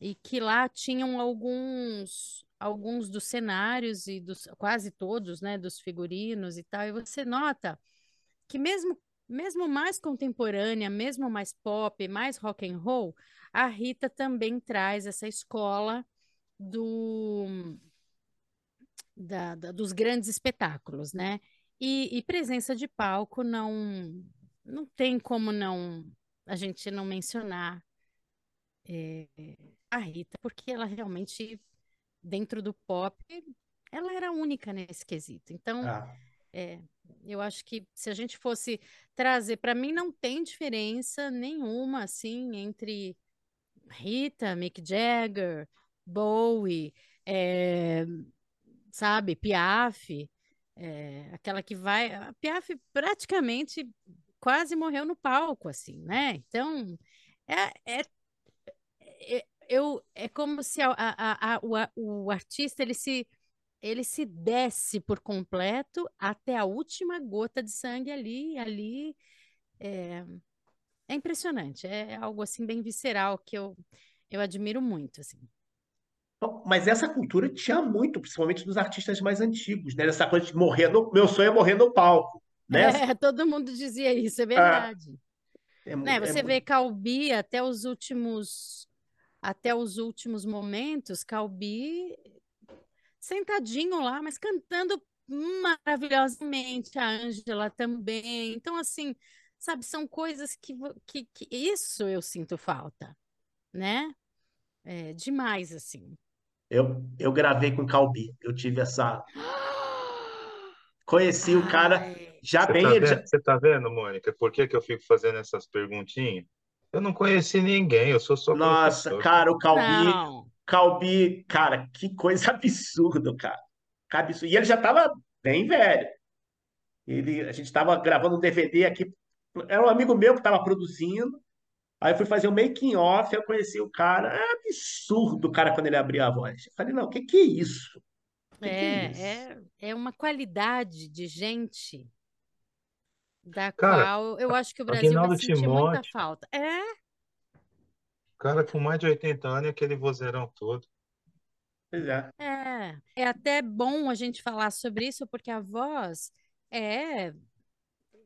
e que lá tinham alguns alguns dos cenários e dos quase todos, né, dos figurinos e tal, e você nota que mesmo mesmo mais contemporânea, mesmo mais pop, mais rock and roll, a Rita também traz essa escola do da, da, dos grandes espetáculos, né? E, e, presença de palco não não tem como não a gente não mencionar é, a Rita, porque ela realmente dentro do pop ela era única nesse quesito. Então, ah. é, eu acho que se a gente fosse trazer, para mim não tem diferença nenhuma assim entre Rita, Mick Jagger, Bowie, é, sabe, Piaf, é, aquela que vai. A Piaf praticamente quase morreu no palco, assim, né? Então, é, é, é eu, é como se a, a, a, o, o artista ele se, ele se desce por completo até a última gota de sangue ali, ali. É, é impressionante, é algo assim bem visceral que eu, eu admiro muito, assim. Mas essa cultura tinha muito, principalmente dos artistas mais antigos, né? Essa coisa de morrer no... Meu sonho é morrer no palco, né? É, todo mundo dizia isso, é verdade. É, é, né? Você é, vê Calbi até os últimos até os últimos momentos, Calbi sentadinho lá, mas cantando maravilhosamente, a Ângela também. Então, assim, sabe, são coisas que, que, que isso eu sinto falta, né? É, demais, assim. Eu, eu gravei com Calbi, eu tive essa. Conheci Ai. o cara já Você bem. Tá já... Você tá vendo, Mônica? Por que, que eu fico fazendo essas perguntinhas? Eu não conheci ninguém, eu sou só Nossa, professor. cara, o Calbi, não. Calbi, cara, que coisa absurda, cara. Que absurdo. E ele já tava bem velho. Ele, a gente tava gravando um DVD aqui, era um amigo meu que tava produzindo. Aí eu fui fazer um making off, eu conheci o cara. É absurdo o cara quando ele abria a voz. Eu falei, não, o que, que é isso? Que é, que é, isso? é, é uma qualidade de gente da cara, qual eu acho que o Brasil vai sentir Timóteo, muita falta. É? Cara com mais de 80 anos e aquele vozeirão todo. Pois é. É, é até bom a gente falar sobre isso, porque a voz é,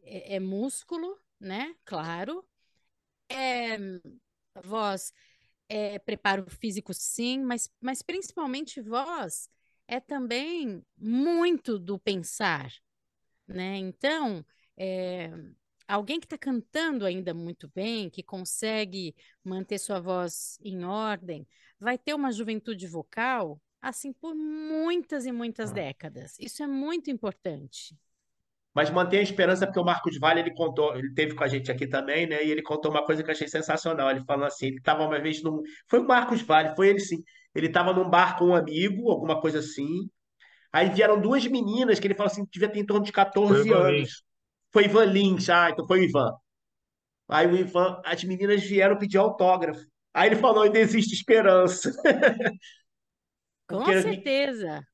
é, é músculo, né? Claro, é, voz é preparo físico, sim, mas, mas principalmente voz é também muito do pensar, né? Então, é, alguém que está cantando ainda muito bem, que consegue manter sua voz em ordem, vai ter uma juventude vocal assim por muitas e muitas ah. décadas. Isso é muito importante. Mas mantenha a esperança, porque o Marcos Vale, ele contou, ele teve com a gente aqui também, né? E ele contou uma coisa que eu achei sensacional. Ele falou assim, ele estava uma vez num... Foi o Marcos Vale, foi ele sim. Ele estava num bar com um amigo, alguma coisa assim. Aí vieram duas meninas que ele falou assim, devia ter em torno de 14 foi anos. Foi Ivan Lins, ah, então foi o Ivan. Aí o Ivan, as meninas vieram pedir autógrafo. Aí ele falou, ainda existe esperança. Com certeza.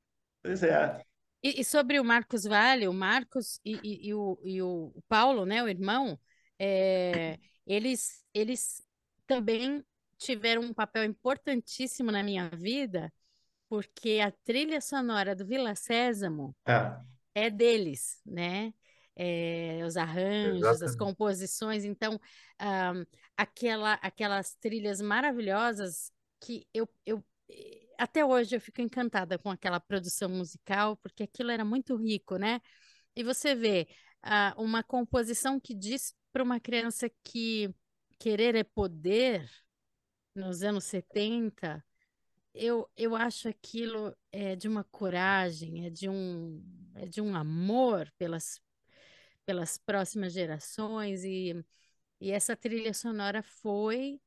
Pois é. E, e, sobre o Marcos Vale, o Marcos e, e, e, o, e o Paulo, né, o irmão, é, eles, eles também tiveram um papel importantíssimo na minha vida, porque a trilha sonora do Vila Sésamo é, é deles, né? É, os arranjos, Exatamente. as composições, então um, aquela, aquelas trilhas maravilhosas que eu, eu até hoje eu fico encantada com aquela produção musical, porque aquilo era muito rico, né? E você vê uh, uma composição que diz para uma criança que querer é poder, nos anos 70, eu, eu acho aquilo é de uma coragem, é de um, é de um amor pelas, pelas próximas gerações, e, e essa trilha sonora foi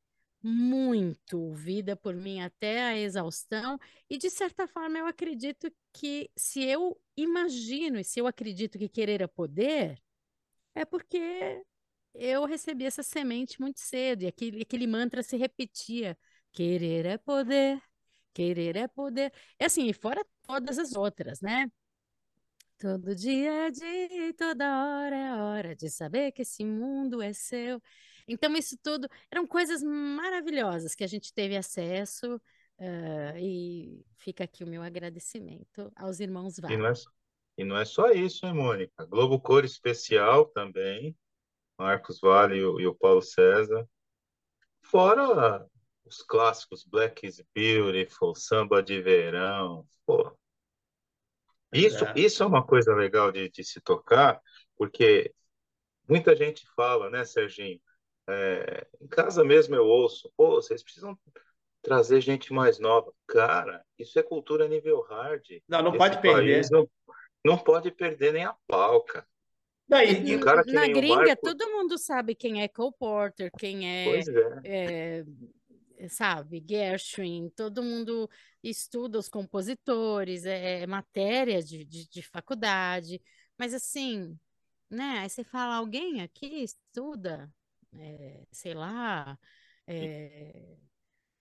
muito ouvida por mim até a exaustão, e de certa forma eu acredito que se eu imagino e se eu acredito que querer é poder, é porque eu recebi essa semente muito cedo, e aquele, aquele mantra se repetia: querer é poder, querer é poder. É assim, e fora todas as outras, né? Todo dia é dia, toda hora é hora de saber que esse mundo é seu. Então, isso tudo eram coisas maravilhosas que a gente teve acesso. Uh, e fica aqui o meu agradecimento aos irmãos Vale. E não é, e não é só isso, hein, Mônica? Globo Cor Especial também, Marcos Vale e o, e o Paulo César. Fora os clássicos Black is Beautiful, Samba de Verão, pô. Isso é, isso é uma coisa legal de, de se tocar, porque muita gente fala, né, Serginho? É, em casa mesmo eu ouço, pô, vocês precisam trazer gente mais nova. Cara, isso é cultura nível hard. Não, não Esse pode perder. Não, não pode perder nem a pau, cara. Daí, e, cara na gringa, Marco... todo mundo sabe quem é Cole Porter, quem é, é. é sabe, Gershwin, todo mundo estuda os compositores, é, é matéria de, de, de, faculdade, mas assim, né, aí você fala, alguém aqui estuda, é, sei lá, é,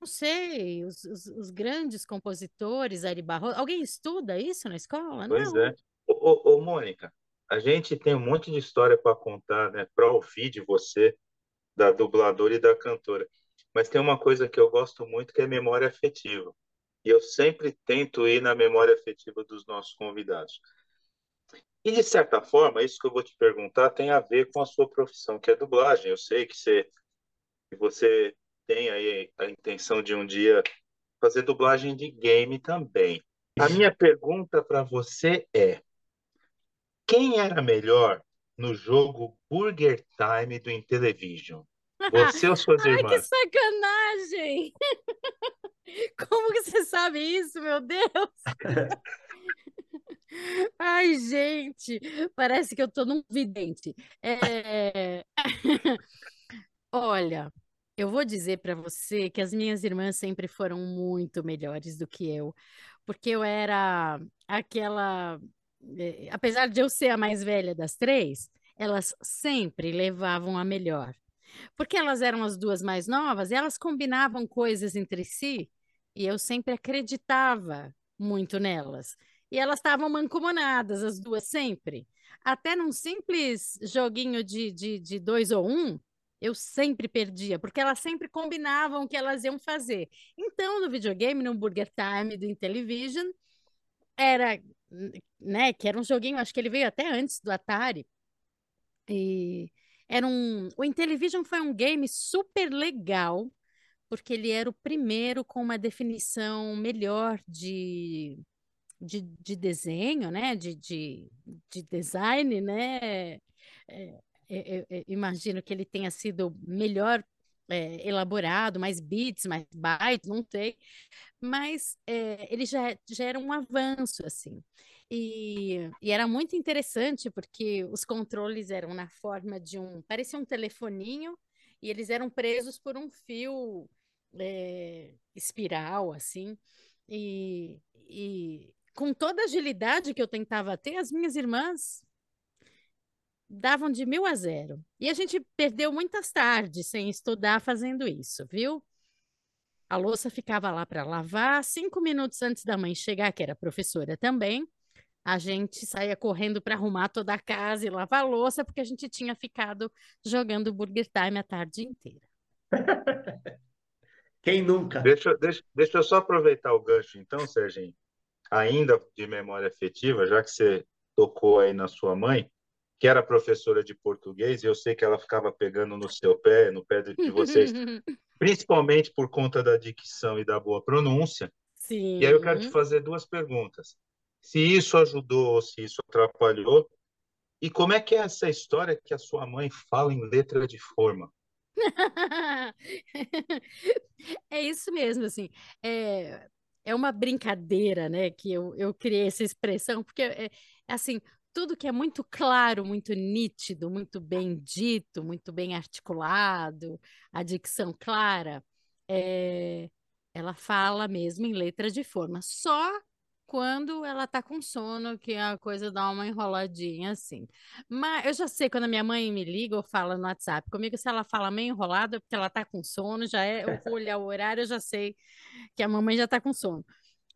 não sei, os, os, os, grandes compositores, Ari Barroso, alguém estuda isso na escola? Pois não. é. Ô, ô, ô, Mônica, a gente tem um monte de história para contar, né, para ouvir de você, da dubladora e da cantora. Mas tem uma coisa que eu gosto muito que é memória afetiva. E eu sempre tento ir na memória afetiva dos nossos convidados. E, de certa forma, isso que eu vou te perguntar tem a ver com a sua profissão, que é dublagem. Eu sei que você, que você tem aí a intenção de um dia fazer dublagem de game também. A minha pergunta para você é: quem era melhor no jogo Burger Time do Intellivision? Você ou suas Ai, irmãs? que sacanagem! Como que você sabe isso, meu Deus? Ai, gente, parece que eu tô num vidente. É... Olha, eu vou dizer para você que as minhas irmãs sempre foram muito melhores do que eu, porque eu era aquela. Eh, apesar de eu ser a mais velha das três, elas sempre levavam a melhor. Porque elas eram as duas mais novas e elas combinavam coisas entre si e eu sempre acreditava muito nelas. E elas estavam mancomunadas, as duas sempre. Até num simples joguinho de, de, de dois ou um, eu sempre perdia, porque elas sempre combinavam o que elas iam fazer. Então, no videogame, no Burger Time do Intellivision, era, né, que era um joguinho, acho que ele veio até antes do Atari. E era um, o Intellivision foi um game super legal, porque ele era o primeiro com uma definição melhor de de, de desenho, né? De, de, de design, né? É, eu, eu imagino que ele tenha sido melhor é, elaborado, mais bits, mais bytes, não sei, mas é, ele já, já era um avanço, assim. E, e, era muito interessante porque os controles eram na forma de um, parecia um telefoninho, e eles eram presos por um fio é, espiral, assim, e, e com toda a agilidade que eu tentava ter, as minhas irmãs davam de mil a zero. E a gente perdeu muitas tardes sem estudar fazendo isso, viu? A louça ficava lá para lavar. Cinco minutos antes da mãe chegar, que era professora também, a gente saía correndo para arrumar toda a casa e lavar a louça, porque a gente tinha ficado jogando Burger Time a tarde inteira. Quem nunca? Deixa, deixa, deixa eu só aproveitar o gancho, então, Serginho. Ainda de memória afetiva, já que você tocou aí na sua mãe, que era professora de português, e eu sei que ela ficava pegando no seu pé, no pé de vocês, principalmente por conta da dicção e da boa pronúncia. Sim. E aí eu quero te fazer duas perguntas. Se isso ajudou ou se isso atrapalhou, e como é que é essa história que a sua mãe fala em letra de forma? é isso mesmo, assim. É, é uma brincadeira, né, que eu, eu criei essa expressão, porque, é, assim, tudo que é muito claro, muito nítido, muito bem dito, muito bem articulado, a dicção clara, é, ela fala mesmo em letra de forma. Só quando ela tá com sono, que a coisa dá uma enroladinha assim. Mas eu já sei quando a minha mãe me liga ou fala no WhatsApp comigo, se ela fala meio enrolada, porque ela tá com sono, já é, eu vou olhar o horário, eu já sei que a mamãe já tá com sono.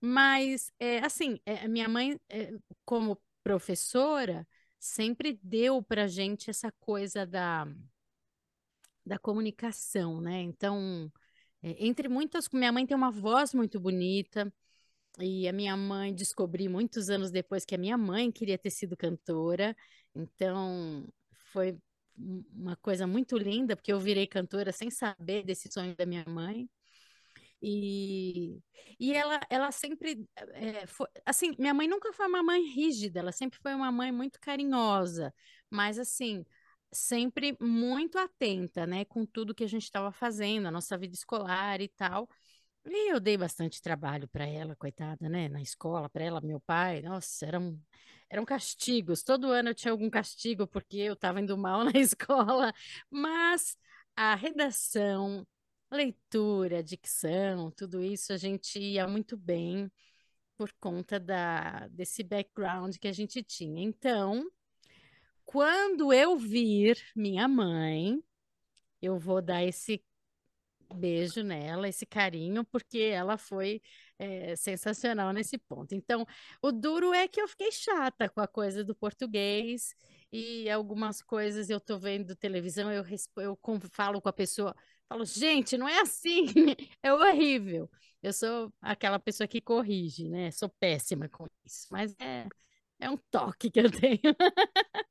Mas, é, assim, é, minha mãe, é, como professora sempre deu para gente essa coisa da da comunicação, né? Então, é, entre muitas, minha mãe tem uma voz muito bonita, e a minha mãe descobri muitos anos depois que a minha mãe queria ter sido cantora, então foi uma coisa muito linda, porque eu virei cantora sem saber desse sonho da minha mãe. E, e ela, ela sempre é, foi, assim, minha mãe nunca foi uma mãe rígida, ela sempre foi uma mãe muito carinhosa, mas assim, sempre muito atenta, né, com tudo que a gente estava fazendo, a nossa vida escolar e tal. E eu dei bastante trabalho para ela, coitada, né, na escola, para ela, meu pai, nossa, eram eram castigos. Todo ano eu tinha algum castigo porque eu estava indo mal na escola, mas a redação, leitura, dicção, tudo isso a gente ia muito bem por conta da, desse background que a gente tinha. Então, quando eu vir minha mãe, eu vou dar esse beijo nela, esse carinho, porque ela foi é, sensacional nesse ponto. Então, o duro é que eu fiquei chata com a coisa do português e algumas coisas eu tô vendo televisão, eu, eu falo com a pessoa, falo, gente, não é assim, é horrível. Eu sou aquela pessoa que corrige, né? Sou péssima com isso, mas é, é um toque que eu tenho.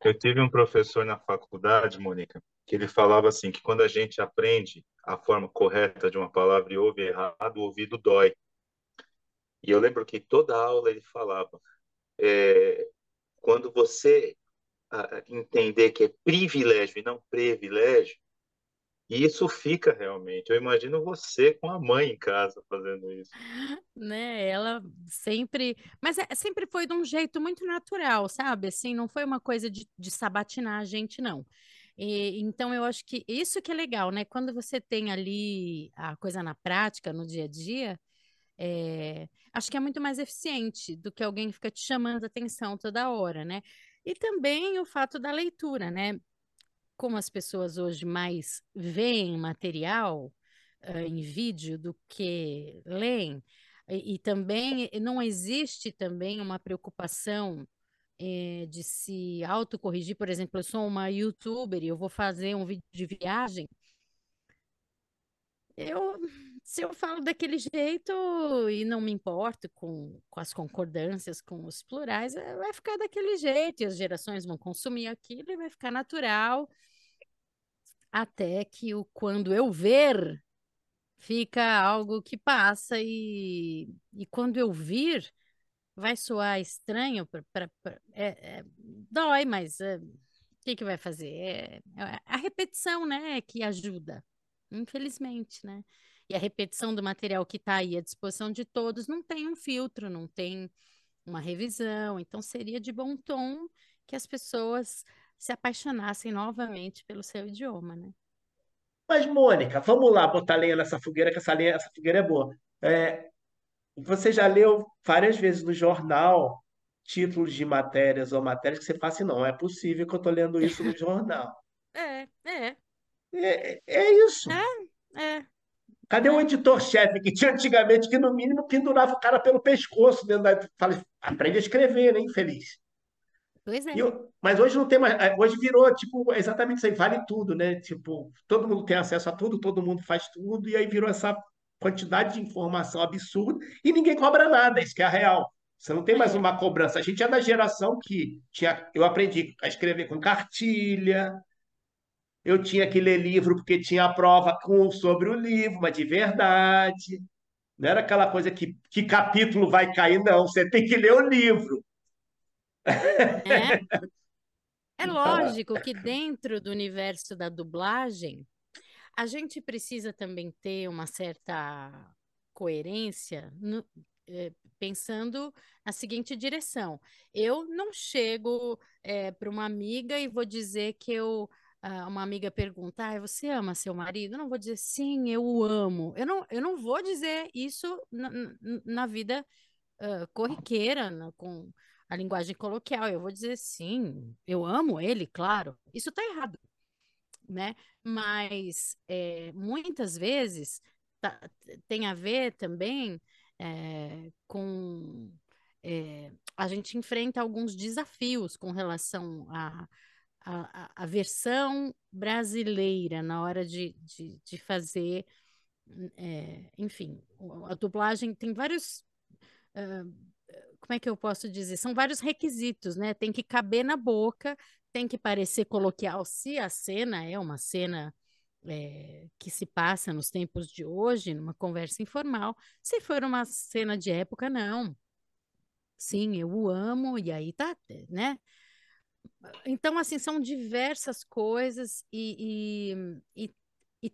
Eu tive um professor na faculdade, Mônica, que ele falava assim que quando a gente aprende a forma correta de uma palavra e ouve errado, o ouvido dói. E eu lembro que toda aula ele falava, é, quando você entender que é privilégio e não privilégio, isso fica realmente. Eu imagino você com a mãe em casa fazendo isso. Né, ela sempre, mas é, sempre foi de um jeito muito natural, sabe? Assim, não foi uma coisa de, de sabatinar a gente, não. E, então, eu acho que isso que é legal, né? Quando você tem ali a coisa na prática, no dia a dia, é, acho que é muito mais eficiente do que alguém fica te chamando atenção toda hora, né? E também o fato da leitura, né? como as pessoas hoje mais veem material uh, em vídeo do que leem, e, e, também não existe também uma preocupação eh, de se autocorrigir, por exemplo, eu sou uma youtuber e eu vou fazer um vídeo de viagem, eu se eu falo daquele jeito e não me importo com, com as concordâncias com os plurais, eh, vai ficar daquele jeito e as gerações vão consumir aquilo e vai ficar natural até que o quando eu ver fica algo que passa e, e quando eu vir vai soar estranho pra, pra, pra é, é, dói mas é, o que que vai fazer é, é, a repetição né que ajuda infelizmente né e a repetição do material que está aí à disposição de todos não tem um filtro não tem uma revisão então seria de bom tom que as pessoas se apaixonassem novamente pelo seu idioma, né? Mas, Mônica, vamos lá botar lenha nessa fogueira, que essa, lenha, essa fogueira é boa. É, você já leu várias vezes no jornal títulos de matérias ou matérias que você fala assim, não, é possível que eu estou lendo isso no jornal. É, é. É, é isso. É, é. Cadê o editor-chefe que tinha antigamente que, no mínimo, pendurava o cara pelo pescoço dentro da. Fala, aprende a escrever, né, infeliz? Pois é. Eu, mas hoje não tem mais. É, hoje virou, tipo, exatamente isso aí, vale tudo, né? Tipo, todo mundo tem acesso a tudo, todo mundo faz tudo, e aí virou essa quantidade de informação absurda e ninguém cobra nada, isso que é a real. Você não tem mais é. uma cobrança. A gente é da geração que tinha. Eu aprendi a escrever com cartilha, eu tinha que ler livro porque tinha a prova com, sobre o livro, mas de verdade. Não era aquela coisa que, que capítulo vai cair, não. Você tem que ler o livro. É, é lógico que dentro do universo da dublagem, a gente precisa também ter uma certa coerência no, é, pensando na seguinte direção. Eu não chego é, para uma amiga e vou dizer que eu. Uh, uma amiga pergunta: ah, você ama seu marido? Eu não vou dizer sim, eu o amo. Eu não, eu não vou dizer isso na, na vida uh, corriqueira, na, com, a linguagem coloquial. Eu vou dizer sim, eu amo ele, claro. Isso está errado, né? Mas é, muitas vezes tá, tem a ver também é, com é, a gente enfrenta alguns desafios com relação a, a, a, versão brasileira na hora de, de, de fazer, enfim, a dublagem tem vários. Uh, como é que eu posso dizer? São vários requisitos, né? Tem que caber na boca, tem que parecer coloquial. Se a cena é uma cena é, que se passa nos tempos de hoje, numa conversa informal, se for uma cena de época, não. Sim, eu o amo, e aí tá, né? Então, assim, são diversas coisas, e, e, e, e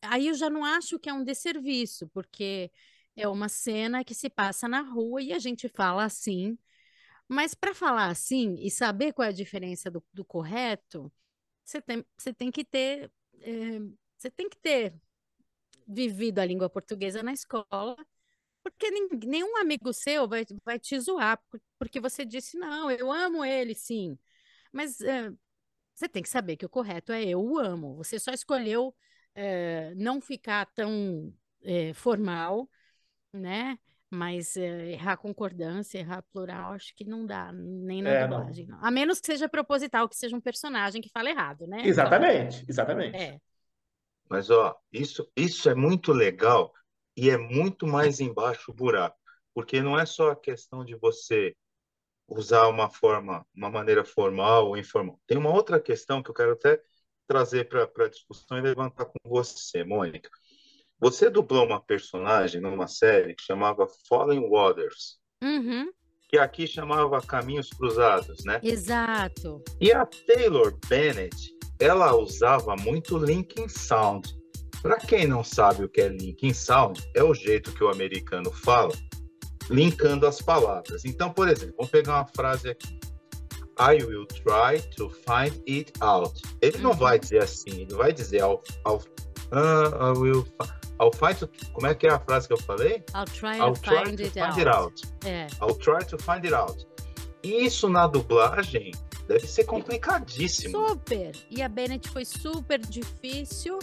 aí eu já não acho que é um desserviço, porque é uma cena que se passa na rua e a gente fala assim. Mas para falar assim e saber qual é a diferença do, do correto, você tem, você tem que ter. É, você tem que ter vivido a língua portuguesa na escola, porque nenhum amigo seu vai, vai te zoar, porque você disse, não, eu amo ele, sim. Mas é, você tem que saber que o correto é eu o amo. Você só escolheu é, não ficar tão é, formal né? Mas é, errar concordância, errar plural, acho que não dá, nem na é, dublagem. Não. A menos que seja proposital, que seja um personagem que fala errado, né? Exatamente, exatamente. É. Mas, ó, isso, isso é muito legal e é muito mais embaixo o buraco. Porque não é só a questão de você usar uma forma, uma maneira formal ou informal. Tem uma outra questão que eu quero até trazer para a discussão e levantar com você, Mônica. Você dublou uma personagem numa série que chamava Fallen Waters. Uhum. Que aqui chamava Caminhos Cruzados, né? Exato. E a Taylor Bennett, ela usava muito Linkin Sound. Para quem não sabe o que é Linkin Sound, é o jeito que o americano fala, linkando as palavras. Então, por exemplo, vamos pegar uma frase aqui. I will try to find it out. Ele não vai dizer assim, ele vai dizer uh, I will I'll find to, como é que é a frase que eu falei? I'll try, I'll to, try find, to it find, it out. É. I'll try to find it out. Isso na dublagem deve ser complicadíssimo. Super. E a Bennett foi super difícil